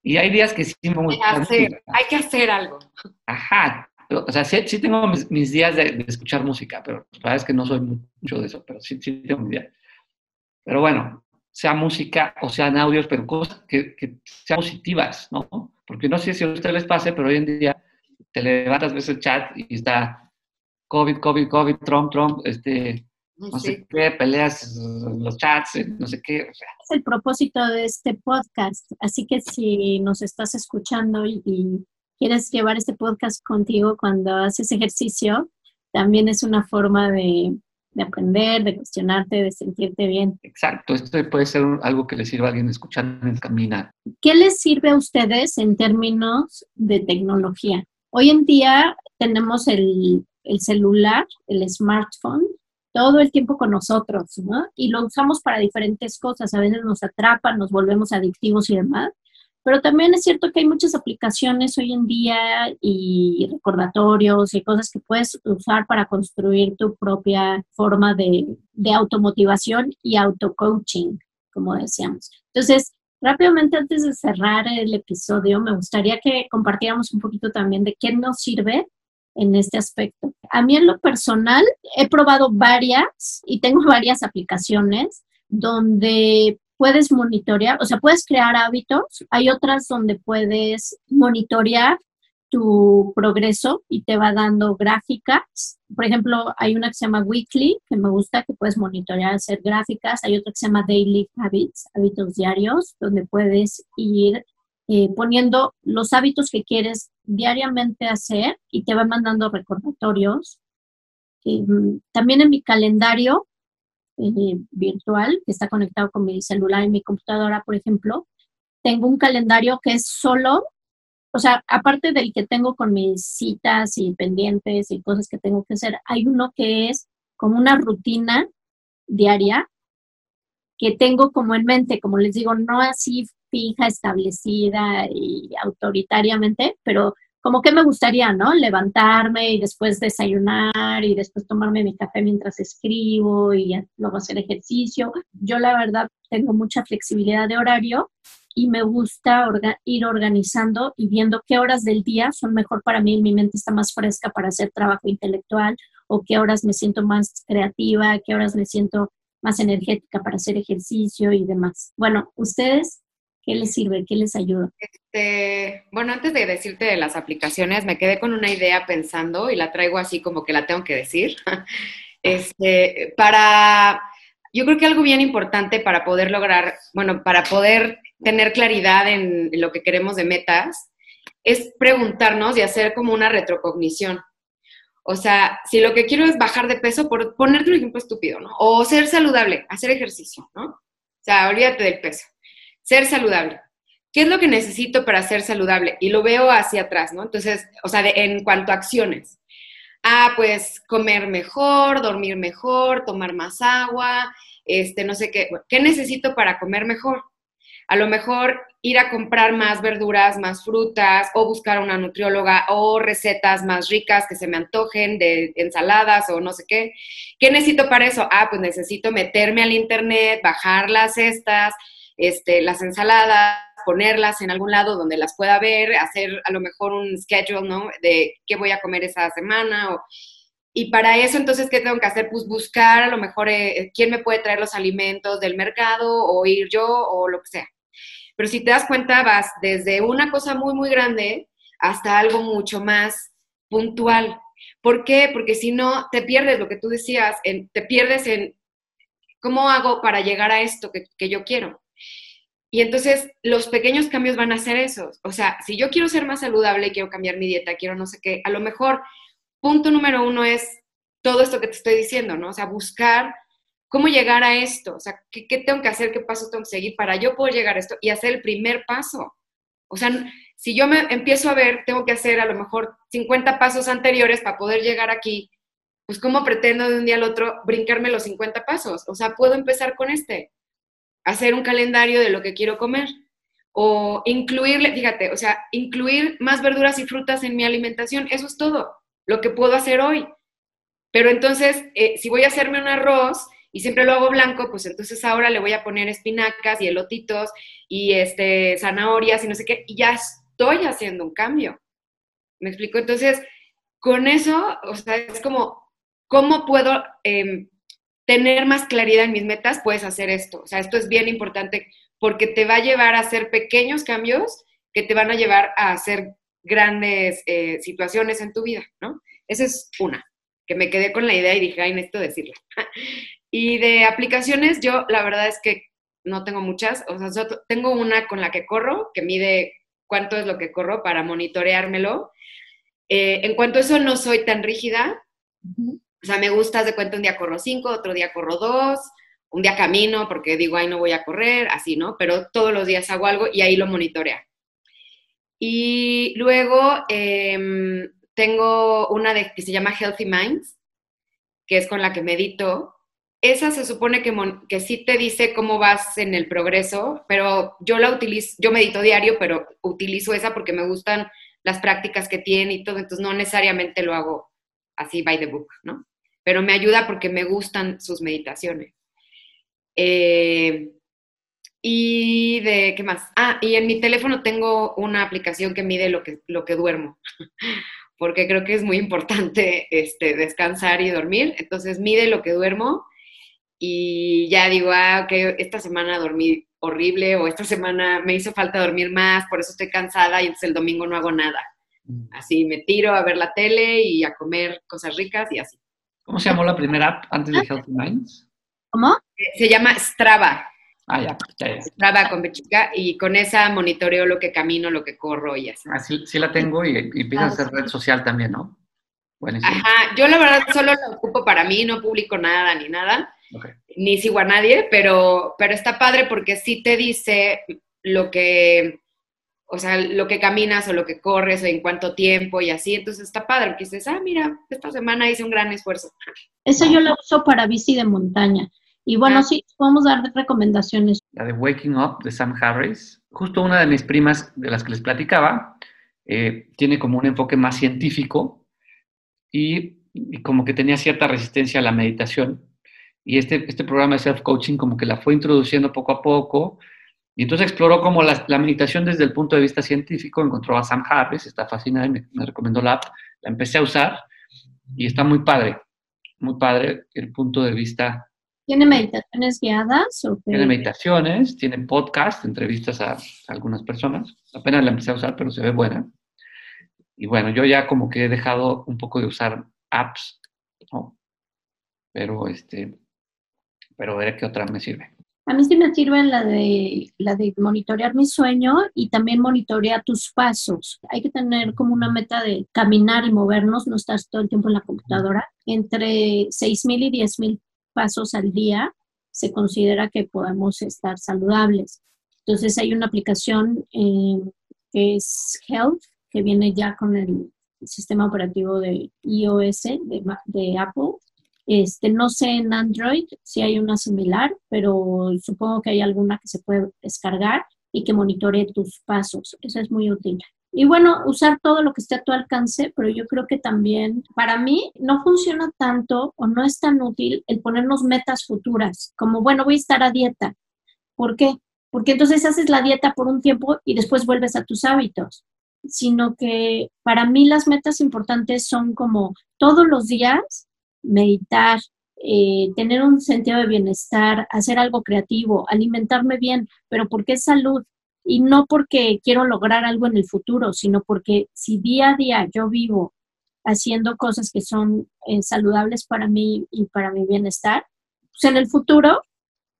Y hay días que sí me Hay que hacer algo. Ajá, o sea, sí, tengo mis, días de, escuchar música, pero la verdad es que no soy mucho de eso, pero sí, sí tengo mis días. Pero bueno, sea música o sean audios, pero cosas que, sean positivas, ¿no? Porque no sé si a ustedes les pase, pero hoy en día te levantas, ves el chat y está COVID, COVID, COVID, Trump, Trump, este, no sé qué, peleas los chats, no sé qué. O sea. Es el propósito de este podcast. Así que si nos estás escuchando y quieres llevar este podcast contigo cuando haces ejercicio, también es una forma de, aprender, de cuestionarte, de sentirte bien. Exacto, esto puede ser algo que le sirva a alguien escuchando en caminar. ¿Qué les sirve a ustedes en términos de tecnología? Hoy en día tenemos el, el celular, el smartphone, todo el tiempo con nosotros, ¿no? Y lo usamos para diferentes cosas. A veces nos atrapan, nos volvemos adictivos y demás. Pero también es cierto que hay muchas aplicaciones hoy en día y recordatorios y cosas que puedes usar para construir tu propia forma de, de automotivación y auto-coaching, como decíamos. Entonces, rápidamente antes de cerrar el episodio, me gustaría que compartiéramos un poquito también de qué nos sirve en este aspecto. A mí en lo personal he probado varias y tengo varias aplicaciones donde puedes monitorear, o sea, puedes crear hábitos. Hay otras donde puedes monitorear tu progreso y te va dando gráficas. Por ejemplo, hay una que se llama Weekly, que me gusta, que puedes monitorear, hacer gráficas. Hay otra que se llama Daily Habits, hábitos diarios, donde puedes ir eh, poniendo los hábitos que quieres diariamente hacer y te va mandando recordatorios. Mm, también en mi calendario eh, virtual que está conectado con mi celular y mi computadora, por ejemplo, tengo un calendario que es solo, o sea, aparte del que tengo con mis citas y pendientes y cosas que tengo que hacer, hay uno que es como una rutina diaria que tengo como en mente, como les digo, no así fija, establecida y autoritariamente, pero como que me gustaría, ¿no? Levantarme y después desayunar y después tomarme mi café mientras escribo y luego hacer ejercicio. Yo la verdad tengo mucha flexibilidad de horario y me gusta ir organizando y viendo qué horas del día son mejor para mí, mi mente está más fresca para hacer trabajo intelectual o qué horas me siento más creativa, qué horas me siento más energética para hacer ejercicio y demás. Bueno, ustedes ¿Qué les sirve? ¿Qué les ayuda? Este, bueno, antes de decirte de las aplicaciones, me quedé con una idea pensando y la traigo así como que la tengo que decir. Este, para, yo creo que algo bien importante para poder lograr, bueno, para poder tener claridad en lo que queremos de metas, es preguntarnos y hacer como una retrocognición. O sea, si lo que quiero es bajar de peso, por ponerte un ejemplo estúpido, ¿no? O ser saludable, hacer ejercicio, ¿no? O sea, olvídate del peso ser saludable. ¿Qué es lo que necesito para ser saludable? Y lo veo hacia atrás, ¿no? Entonces, o sea, en cuanto a acciones. Ah, pues comer mejor, dormir mejor, tomar más agua, este, no sé qué. ¿Qué necesito para comer mejor? A lo mejor ir a comprar más verduras, más frutas, o buscar una nutrióloga, o recetas más ricas que se me antojen de ensaladas o no sé qué. ¿Qué necesito para eso? Ah, pues necesito meterme al internet, bajar las cestas, este, las ensaladas, ponerlas en algún lado donde las pueda ver, hacer a lo mejor un schedule, ¿no? De qué voy a comer esa semana. y para eso, entonces, ¿qué tengo que hacer? Pues buscar a lo mejor eh, quién me puede traer los alimentos del mercado o ir yo o lo que sea. Pero si te das cuenta, vas desde una cosa muy, muy grande hasta algo mucho más puntual. ¿Por qué? Porque si no, te pierdes lo que tú decías, te pierdes en cómo hago para llegar a esto que, que yo quiero. Y entonces los pequeños cambios van a ser esos. O sea, si yo quiero ser más saludable, quiero cambiar mi dieta, quiero no sé qué, a lo mejor punto número uno es todo esto que te estoy diciendo, ¿no? O sea, buscar cómo llegar a esto, o sea, ¿qué, tengo que hacer, qué pasos tengo que seguir para yo poder llegar a esto y hacer el primer paso. O sea, si yo me empiezo a ver, tengo que hacer a lo mejor 50 pasos anteriores para poder llegar aquí, pues ¿cómo pretendo de un día al otro brincarme los 50 pasos? O sea, puedo empezar con este, hacer un calendario de lo que quiero comer o incluirle, fíjate, o sea, incluir más verduras y frutas en mi alimentación, eso es todo lo que puedo hacer hoy. Pero entonces, eh, si voy a hacerme un arroz y siempre lo hago blanco, pues entonces ahora le voy a poner espinacas y elotitos y este, zanahorias y no sé qué, y ya estoy haciendo un cambio. ¿Me explico? Entonces, con eso, o sea, es como, ¿cómo puedo em, tener más claridad en mis metas? Puedes hacer esto. O sea, esto es bien importante porque te va a llevar a hacer pequeños cambios que te van a llevar a hacer grandes eh, situaciones en tu vida, ¿no? Esa es una, que me quedé con la idea y dije, ay, necesito decirla. y de aplicaciones, yo la verdad es que no tengo muchas, o sea, tengo una con la que corro, que mide cuánto es lo que corro para monitoreármelo. Eh, en cuanto a eso, no soy tan rígida. O sea, me gusta, de cuenta, un día corro cinco, otro día corro dos, un día camino porque digo, ay, no voy a correr, así, ¿no? Pero todos los días hago algo y ahí lo monitorea. Y luego em, tengo una de, que se llama Healthy Minds, que es con la que medito. Esa se supone que, que sí te dice cómo vas en el progreso, pero yo la utilizo, yo medito diario, pero utilizo esa porque me gustan las prácticas que tiene y todo, entonces no necesariamente lo hago así by the book, ¿no? Pero me ayuda porque me gustan sus meditaciones. Eh, y de, ¿qué más? Ah, y en mi teléfono tengo una aplicación que mide lo que, lo que duermo, porque creo que es muy importante este, descansar y dormir. Entonces mide lo que duermo y ya digo, ah, ok, esta semana dormí horrible o esta semana me hizo falta dormir más, por eso estoy cansada y entonces el domingo no hago nada. Mm. Así me tiro a ver la tele y a comer cosas ricas y así. ¿Cómo se llamó la primera app antes de Healthy Minds? ¿Cómo? Se llama Strava. Ah, ya, ya, ya. Strava con Bechica y con esa monitoreo lo que camino, lo que corro y así. Ah, sí, sí la tengo y, empieza a hacer red social también, ¿no? Buenísimo. Ajá, yo la verdad solo la ocupo para mí, no publico nada ni nada, ni sigo a nadie, pero, pero está padre porque sí te dice lo que, o sea, lo que caminas o lo que corres o en cuánto tiempo y así, entonces está padre, porque dices, ah, mira, esta semana hice un gran esfuerzo. Eso yo lo uso para bici de montaña. Y bueno, ah. sí, podemos dar recomendaciones. La de Waking Up de Sam Harris. Justo una de mis primas de las que les platicaba, eh, tiene como un enfoque más científico y, como que tenía cierta resistencia a la meditación. Y este, este programa de self-coaching como que la fue introduciendo poco a poco. Y entonces exploró como la, la, meditación desde el punto de vista científico, encontró a Sam Harris, está fascinada y me, me recomendó la app, la empecé a usar y está muy padre, muy padre el punto de vista ¿Tiene meditaciones guiadas? Tiene meditaciones, tiene podcast, entrevistas a, algunas personas. Apenas la empecé a usar, pero se ve buena. Y bueno, yo ya como que he dejado un poco de usar apps, ¿no? Pero este, pero veré qué otra me sirve. A mí sí me sirve la de, la de monitorear mi sueño y también monitorear tus pasos. Hay que tener como una meta de caminar y movernos, no estás todo el tiempo en la computadora, entre 6.000 y 10.000 pasos al día, se considera que podemos estar saludables. Entonces hay una aplicación eh, que es Health, que viene ya con el sistema operativo de iOS de, de, Apple. Este, no sé en Android si hay una similar, pero supongo que hay alguna que se puede descargar y que monitore tus pasos. Eso es muy útil. Y bueno, usar todo lo que esté a tu alcance, pero yo creo que también para mí no funciona tanto o no es tan útil el ponernos metas futuras, como bueno, voy a estar a dieta. ¿Por qué? Porque entonces haces la dieta por un tiempo y después vuelves a tus hábitos, sino que para mí las metas importantes son como todos los días meditar, eh, tener un sentido de bienestar, hacer algo creativo, alimentarme bien, pero porque es salud, y no porque quiero lograr algo en el futuro, sino porque si día a día yo vivo haciendo cosas que son eh, saludables para mí y para mi bienestar, pues en el futuro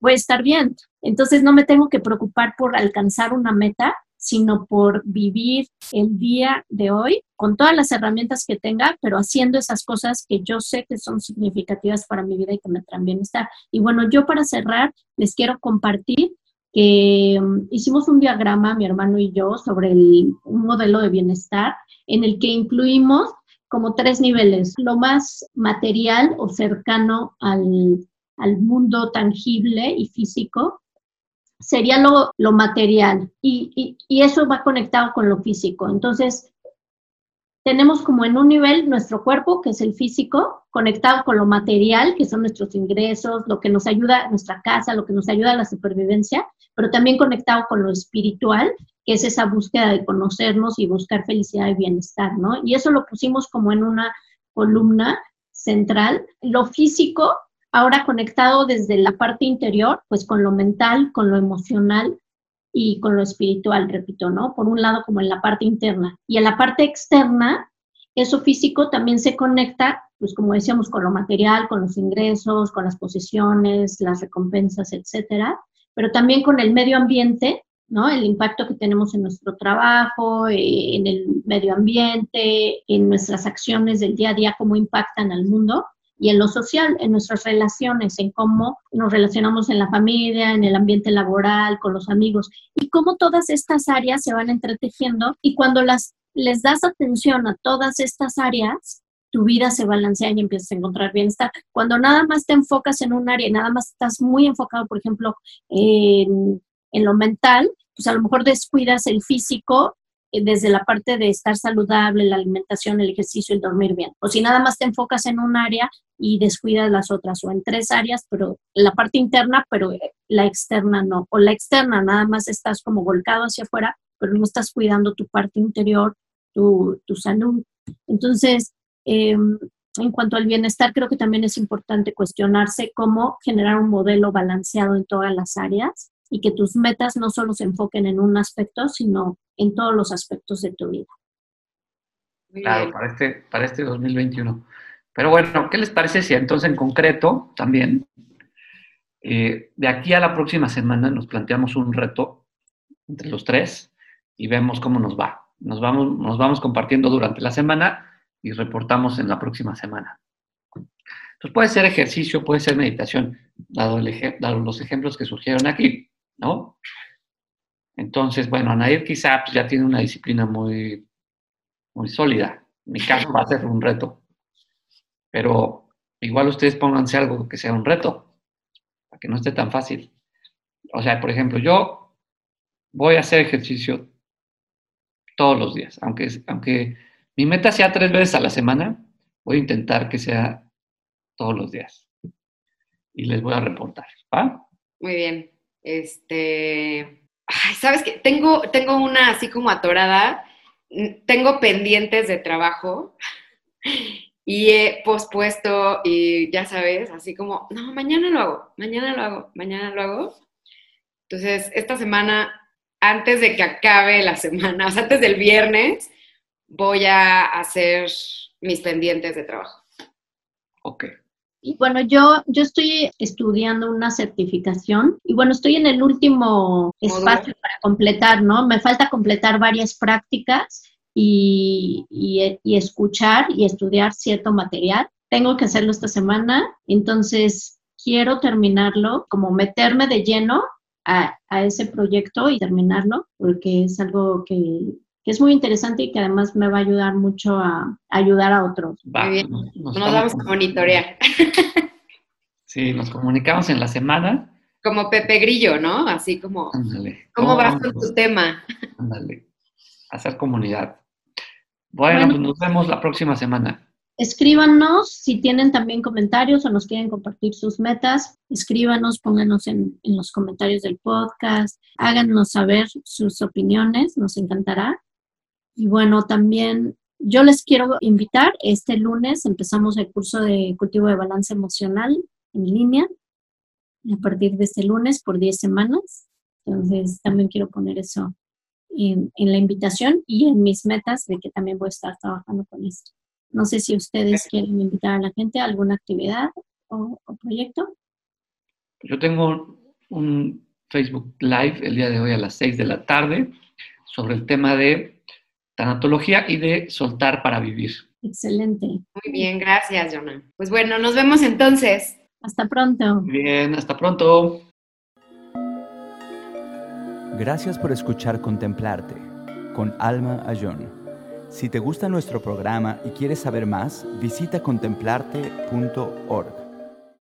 voy a estar bien. Entonces no me tengo que preocupar por alcanzar una meta, sino por vivir el día de hoy con todas las herramientas que tenga, pero haciendo esas cosas que yo sé que son significativas para mi vida y que me traen bienestar. Y bueno, yo para cerrar les quiero compartir que um, hicimos un diagrama, mi hermano y yo, sobre el, un modelo de bienestar en el que incluimos como tres niveles, lo más material o cercano al, al mundo tangible y físico, sería lo, lo material y, y, eso va conectado con lo físico. Entonces, tenemos como en un nivel nuestro cuerpo, que es el físico, conectado con lo material, que son nuestros ingresos, lo que nos ayuda a nuestra casa, lo que nos ayuda a la supervivencia, pero también conectado con lo espiritual, que es esa búsqueda de conocernos y buscar felicidad y bienestar, ¿no? Y eso lo pusimos como en una columna central. Lo físico, ahora conectado desde la parte interior, pues con lo mental, con lo emocional y con lo espiritual, repito, ¿no? Por un lado como en la parte interna. Y en la parte externa, eso físico también se conecta, pues como decíamos, con lo material, con los ingresos, con las posesiones, las recompensas, etcétera, pero también con el medio ambiente, ¿no? El impacto que tenemos en nuestro trabajo, eh, en el medio ambiente, en nuestras acciones del día a día, cómo impactan al mundo y en lo social, en nuestras relaciones, en cómo nos relacionamos en la familia, en el ambiente laboral, con los amigos, y cómo todas estas áreas se van entretejiendo y cuando las, les das atención a todas estas áreas, tu vida se balancea y empiezas a encontrar bienestar. Cuando nada más te enfocas en un área y nada más estás muy enfocado, por ejemplo, en, en lo mental, pues a lo mejor descuidas el físico eh, desde la parte de estar saludable, la alimentación, el ejercicio, el dormir bien. O si nada más te enfocas en un área y descuidas las otras, o en tres áreas, pero la parte interna, pero eh, la externa no. O la externa, nada más estás como volcado hacia afuera, pero no estás cuidando tu parte interior, tu, tu salud. Entonces, em, en cuanto al bienestar, creo que también es importante cuestionarse cómo generar un modelo balanceado en todas las áreas y que tus metas no solo se enfoquen en un aspecto, sino en todos los aspectos de tu vida. Claro, para este, para este 2021. Pero bueno, ¿qué les parece si entonces en concreto también, eh, de aquí a la próxima semana nos planteamos un reto entre los tres y vemos cómo nos va? Nos vamos, nos vamos compartiendo durante la semana y reportamos en la próxima semana. Entonces puede ser ejercicio, puede ser meditación, dado, el dado los ejemplos que surgieron aquí. ¿no? Entonces, bueno, Anair quizá pues, ya tiene una disciplina muy, muy sólida. En mi caso va a ser un reto. Pero igual ustedes pónganse algo que sea un reto, para que no esté tan fácil. O sea, por ejemplo, yo voy a hacer ejercicio todos los días, aunque, aunque mi meta sea tres veces a la semana, voy a intentar que sea todos los días. Y les voy a reportar, ¿va? Muy bien. Este, ay, ¿sabes qué? Tengo, tengo una así como atorada, tengo pendientes de trabajo y he pospuesto y ya sabes, así como, no, mañana lo hago, mañana lo hago, mañana lo hago. Entonces, esta semana, antes de que acabe la semana, o sea, antes del viernes, voy a hacer mis pendientes de trabajo. Ok. Y bueno, yo, yo estoy estudiando una certificación y bueno, estoy en el último espacio para completar, ¿no? Me falta completar varias prácticas y, y, escuchar y estudiar cierto material. Tengo que hacerlo esta semana, entonces quiero terminarlo, como meterme de lleno a, a ese proyecto y terminarlo, porque es algo que, que es muy interesante y que además me va a ayudar mucho a, ayudar a otros. muy bien. Nos, vamos a monitorear. Sí, nos comunicamos en la semana. Como Pepe Grillo, ¿no? Así como, ¿cómo vas con tu tema? Ándale, hacer comunidad. Bueno, pues nos vemos la próxima semana. Escríbanos si tienen también comentarios o nos quieren compartir sus metas. Escríbanos, pónganos en, en los comentarios del podcast, háganos saber sus opiniones, nos encantará. Y bueno, también yo les quiero invitar, este lunes empezamos el curso de cultivo de balance emocional en línea, a partir de este lunes por 10 semanas. Entonces, también quiero poner eso en, en, la invitación y en mis metas de que también voy a estar trabajando con esto. No sé si ustedes quieren invitar a la gente a alguna actividad o, o proyecto. Yo tengo un Facebook Live el día de hoy a las 6 de la tarde sobre el tema de tanatología y de soltar para vivir. Excelente. Muy bien, gracias, Jonah. Pues bueno, nos vemos entonces. Hasta pronto. Bien, hasta pronto. Gracias por escuchar Contemplarte con Alma Ayón. Si te gusta nuestro programa y quieres saber más, visita contemplarte.org.